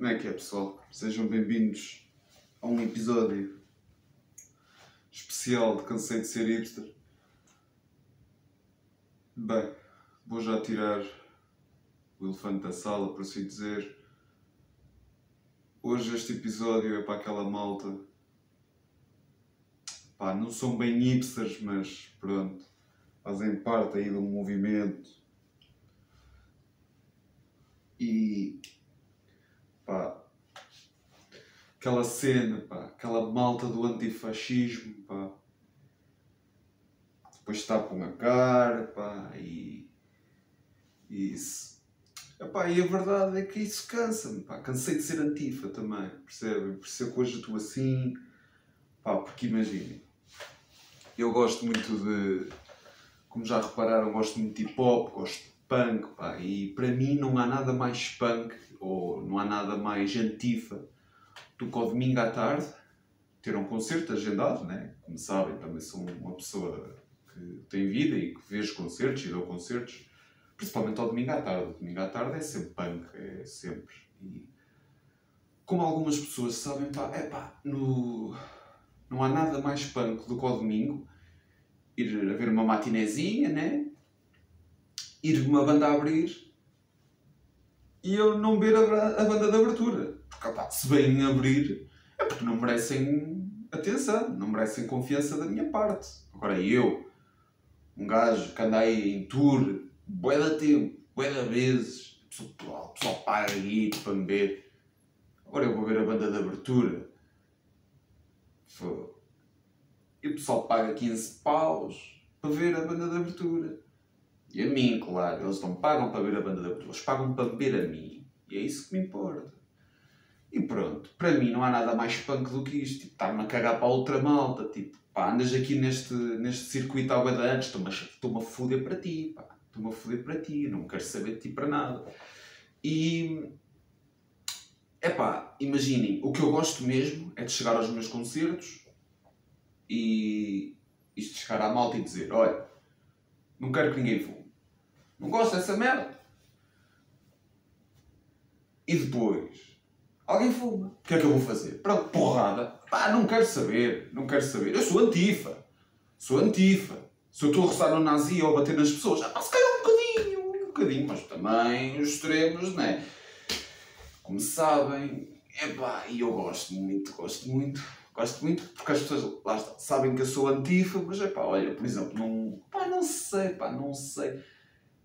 Como é que é, pessoal? Sejam bem-vindos a um episódio especial de Cansei de Ser Hipster. Bem, vou já tirar o elefante da sala, por assim dizer. Hoje este episódio é para aquela malta. Pá, não são bem hipsters, mas pronto. Fazem parte aí do movimento. E pá, aquela cena, pá, aquela malta do antifascismo, pá, depois tapam a cara, pá, e, e isso. Epá, e a verdade é que isso cansa-me, pá, cansei de ser antifa também, percebem? Por isso é que hoje estou assim, pá, porque imaginem, eu gosto muito de, como já repararam, gosto muito de hip hop, gosto de punk, pá, e para mim não há nada mais punk, ou não há nada mais antifa ao domingo à tarde ter um concerto agendado, né? Como sabem, também sou uma pessoa que tem vida e que vejo concertos e dou concertos, principalmente ao domingo à tarde. O domingo à tarde é sempre punk, é sempre. E como algumas pessoas sabem, pá, é pá, no... não há nada mais punk do que ao domingo ir a ver uma matinezinha, né? Ir uma banda a abrir e eu não ver a, a banda de abertura. Porque, opá, se vêm abrir, é porque não merecem atenção, não merecem confiança da minha parte. Agora eu, um gajo que anda aí em tour, bué da tempo, bué da vezes, o pessoal, paga guito para me ver. Agora eu vou ver a banda de abertura. E o pessoal paga 15 paus para ver a banda de abertura. E a mim, claro, eles não pagam para ver a banda de abertura, eles pagam para ver a mim. E é isso que me importa. E pronto, para mim não há nada mais punk do que isto. Tipo, estar-me a cagar para a outra malta. Tipo, pá, andas aqui neste, neste circuito ao de antes, estou-me a, foder para ti, pá. Estou-me a foder para ti, não quero saber de ti para nada. E. É pá, imaginem, o que eu gosto mesmo é de chegar aos meus concertos e. isto chegar à malta e dizer: olha, não quero que ninguém fume. Não gosto dessa merda. E depois, alguém fuma. O que é que eu vou fazer? Pronto, porrada. Pá, não quero saber. Não quero saber. Eu sou antifa. Sou antifa. Se eu estou a roçar no nazi ou a bater nas pessoas, ah, se calhar um bocadinho, um bocadinho, mas também os extremos, não é? Como sabem, é pá, e eu gosto muito, gosto muito, gosto muito, porque as pessoas, lá está, sabem que eu sou antifa, mas é pá, olha, por exemplo, não, pá, não sei, pá, não sei.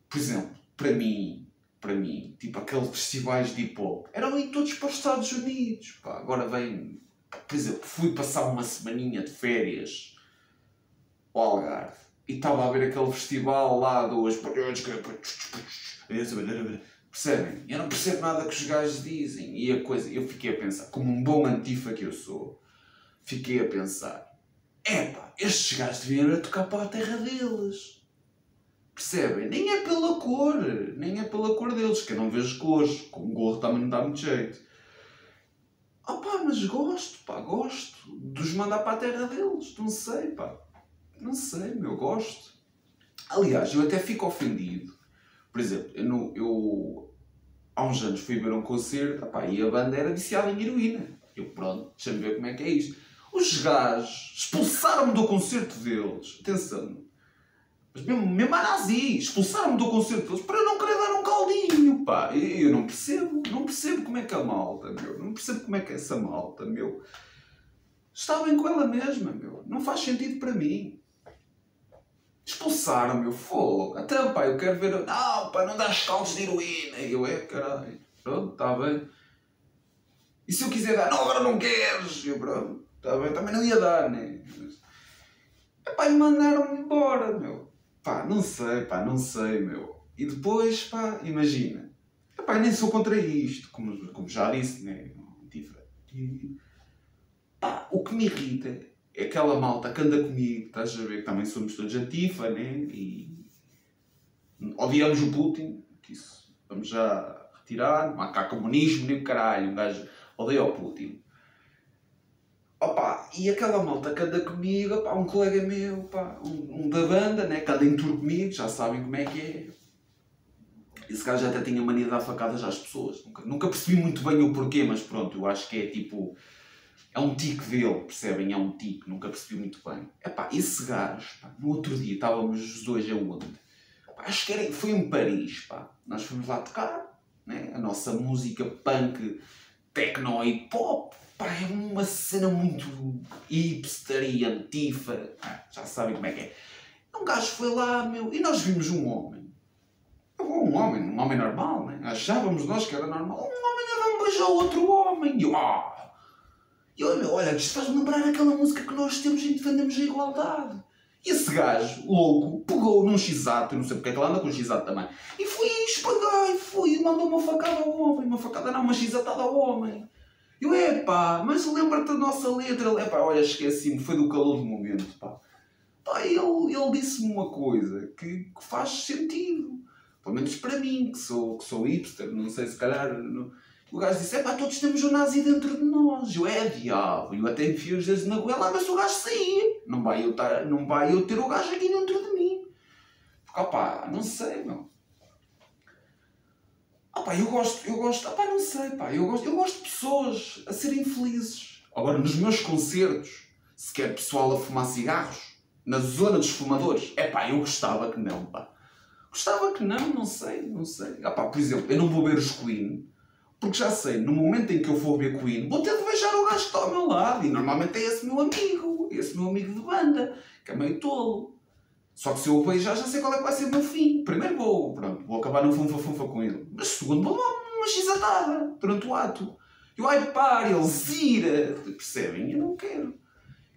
Por exemplo, para mim, para mim, tipo aqueles festivais de hip hop, eram aí todos para os Estados Unidos, pá, agora vem, por exemplo, fui passar uma semaninha de férias ao Algarve e estava a ver aquele festival lá dos. Percebem? Eu não percebo nada que os gajos dizem. E a coisa, eu fiquei a pensar, como um bom antifa que eu sou, fiquei a pensar: epá, estes gajos deviam ir tocar para a terra deles. Percebem? Nem é pela cor, nem é pela cor deles, que eu não vejo cores, com gorro também não dá muito jeito. Ah pá, mas gosto, pá, gosto de os mandar para a terra deles, não sei, pá. Não sei, meu, gosto. Aliás, eu até fico ofendido. Por exemplo, eu, eu há uns anos fui ver um concerto opá, e a banda era viciada em heroína. Eu, pronto, deixa-me ver como é que é isto. Os gajos expulsaram-me do concerto deles. Atenção. Mas mesmo, a nazi, expulsaram-me do concerto deles para eu não querer dar um caldinho, pá. Eu não percebo, não percebo como é que a malta, meu. Não percebo como é que essa malta, meu. Está bem com ela mesma, meu. Não faz sentido para mim. Expulsaram, meu fogo. Até, pá, eu quero ver. Não, pá, não dás caldos de heroína. E eu, é, caralho. Pronto, está bem. E se eu quiser dar? Não, agora não queres. E eu, pronto, está bem. Também não ia dar, né? É pá, e mandaram-me embora, meu. Pá, não sei, pá, não sei, meu. E depois, pá, imagina. Pá, nem sou contra isto, como, como já disse, né? E, pá, o que me irrita é aquela malta que anda comigo, estás a ver que também somos todos antifa, né? E odiamos o Putin, que isso vamos já retirar, não há cá comunismo nem caralho, um gajo odeia o Putin. Opa, e aquela malta que anda comigo, opa, um colega meu, opa, um, um, da banda, né, que anda em comigo, já sabem como é que é. Esse gajo até tinha mania de dar facadas às pessoas. Nunca, nunca percebi muito bem o porquê, mas pronto, eu acho que é tipo. É um tique dele, percebem? É um tique, nunca percebi muito bem. Epá, esse gajo, pá, no outro dia estávamos os dois aonde? Pá, acho que era, foi em Paris, pá. Nós fomos lá tocar, né? a nossa música punk, techno e pop, pá, é uma cena muito hipster e antifa, ah, já sabem como é que é. Um gajo foi lá, meu, e nós vimos um homem. Um homem, um homem normal, né? Achávamos nós que era normal. Um homem a dar um beijo ao outro homem. E eu, ah, e olha, olha, isto faz-me lembrar aquela música que nós temos e defendemos a igualdade. E esse gajo, louco, pegou num x-ato, não sei porque é que ele anda com x-ato também, e foi espagar, e foi, e mandou uma facada ao homem, uma facada não, uma x-atada ao homem. Eu, epá, mas lembra-te da nossa letra, epá, olha, esqueci-me, foi do calor do momento, pá. Pá, ele, ele disse-me uma coisa que, que, faz sentido, pelo menos para mim, que sou, que sou hipster, não sei se calhar... Não, o gajo disse: é pá, todos temos um nazi dentro de nós. Eu é diabo. Eu até enfio os dedos na goela, mas o gajo sair. Não vai, eu tar, não vai eu ter o gajo aqui dentro de mim. Porque, opá, não sei, meu. Opá, eu gosto, eu gosto, opá, não sei, pá. Eu gosto, eu gosto de pessoas a serem felizes. Agora, nos meus concertos, se quer pessoal a fumar cigarros, na zona dos fumadores, é pá, eu gostava que não, pá. Gostava que não, não sei, não sei. Opá, por exemplo, eu não vou ver os Queen porque já sei, no momento em que eu for ver Queen, vou ter de beijar o gajo que está ao meu lado. E normalmente é esse meu amigo, esse meu amigo de banda, que é meio tolo. Só que se eu o beijar, já sei qual é que vai ser o meu fim. Primeiro vou, pronto, vou acabar no funfa-funfa com ele. Mas segundo vou dar uma xisatada durante o ato. Eu, ai pare, ele zira. Percebem? Eu não quero.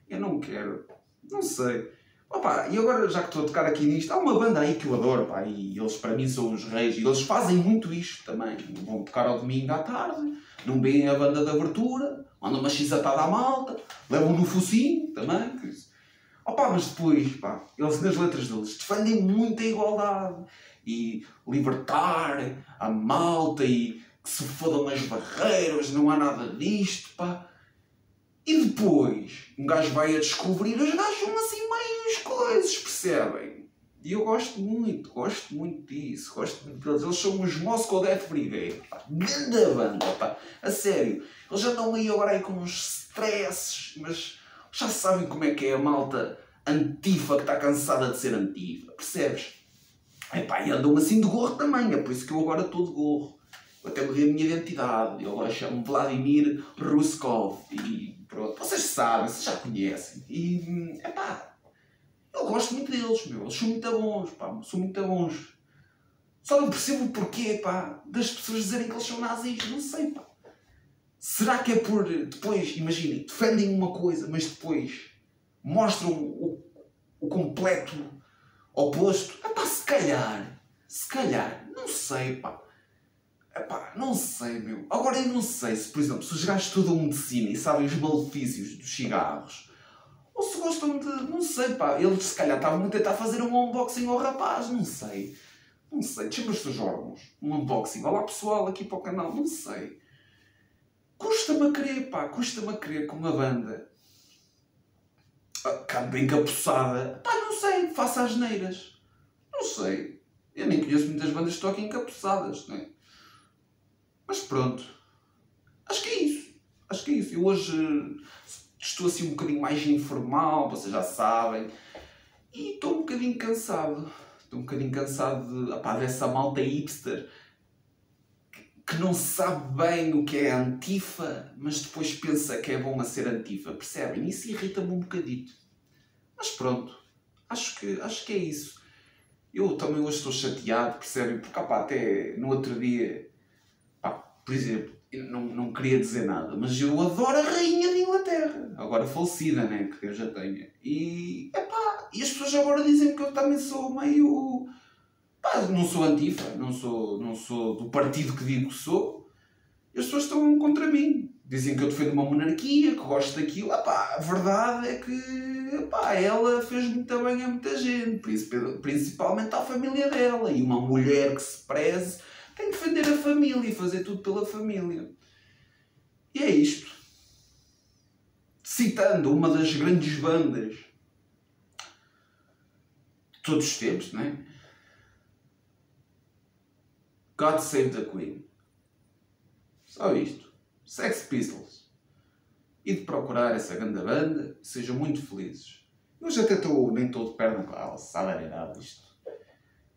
Eu não quero. Não sei. Opa, e agora, já que estou a tocar aqui nisto, há uma banda aí que eu adoro, pá, e eles para mim são os reis, e eles fazem muito isto também. Vão tocar ao domingo à tarde, não veem a banda de abertura, mandam uma x-atada à malta, levam no focinho também. Que... Opa, mas depois, pá, eles nas letras deles defendem muito a igualdade e libertar a malta e que se fodam as barreiras, não há nada disto, pá. E depois, um gajo vai a descobrir, os gajos são assim meio coisas, percebem? E eu gosto muito, gosto muito disso, gosto muito deles. Eles são os Moscow Death Brigade, pá. Grande banda, pá. A sério. Eles andam aí agora aí com uns stresses, mas já sabem como é que é a malta antifa que está cansada de ser antifa, percebes? Epá, e andam assim de gorro também, é por isso que eu agora estou de gorro. Eu até mudei a minha identidade, eu agora chamo Vladimir Ruskov e Pronto, vocês sabem, vocês já conhecem. E, é pá, eu gosto muito deles, meu. Eles são muito bons, pá, são muito bons. Só não percebo o porquê, pá, das pessoas dizerem que eles são nazis. Não sei, pá. Será que é por depois, imaginem, defendem uma coisa, mas depois mostram o, o completo oposto? É pá, se calhar, se calhar, não sei, pá. Epá, não sei, meu. Agora eu não sei se, por exemplo, se os gajos estudam medicina e sabem os malefícios dos cigarros, ou se gostam de. Não sei, pá. Eles se calhar estavam a tentar fazer um unboxing ao rapaz, não sei. Não sei. Chama-se dos órgãos. Um unboxing. Olá pessoal, aqui para o canal, não sei. Custa-me a querer, pá. Custa-me a querer com uma banda. Ah, bem encapuçada. Pá, não sei. Faça as neiras. Não sei. Eu nem conheço muitas bandas que toquem encapuçadas, não é? Mas pronto. Acho que é isso. Acho que é isso. Eu hoje estou assim um bocadinho mais informal, vocês já sabem. E estou um bocadinho cansado. Estou um bocadinho cansado de, opá, dessa malta hipster que não sabe bem o que é antifa, mas depois pensa que é bom a ser antifa. Percebem? Isso irrita-me um bocadito. Mas pronto. Acho que, acho que é isso. Eu também hoje estou chateado, percebem? Porque opá, até no outro dia por exemplo, não, não queria dizer nada, mas eu adoro a rainha de Inglaterra, agora falecida, né? Que eu já tenho. E, epá, e as pessoas agora dizem que eu também sou meio. Pá, não sou antifa, não sou, não sou do partido que digo que sou. As pessoas estão contra mim. Dizem que eu defendo uma monarquia, que gosto daquilo. Epá, a verdade é que epá, ela fez muito bem a muita gente, principalmente à família dela. E uma mulher que se preze tem que defender a família e fazer tudo pela família. E é isto. Citando uma das grandes bandas de todos os tempos, não é? God Save the Queen. Só isto. Sex Pistols. E de procurar essa grande banda, sejam muito felizes. Hoje até estou nem todo de perna com a alçada isto.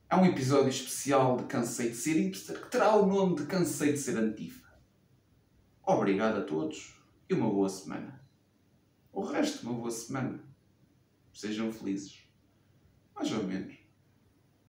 É um episódio especial de Cansei de Ser Hipster que terá o nome de Cansei de Ser Antifa. Obrigado a todos e uma boa semana. O resto, uma boa semana. Sejam felizes. Mais ou menos.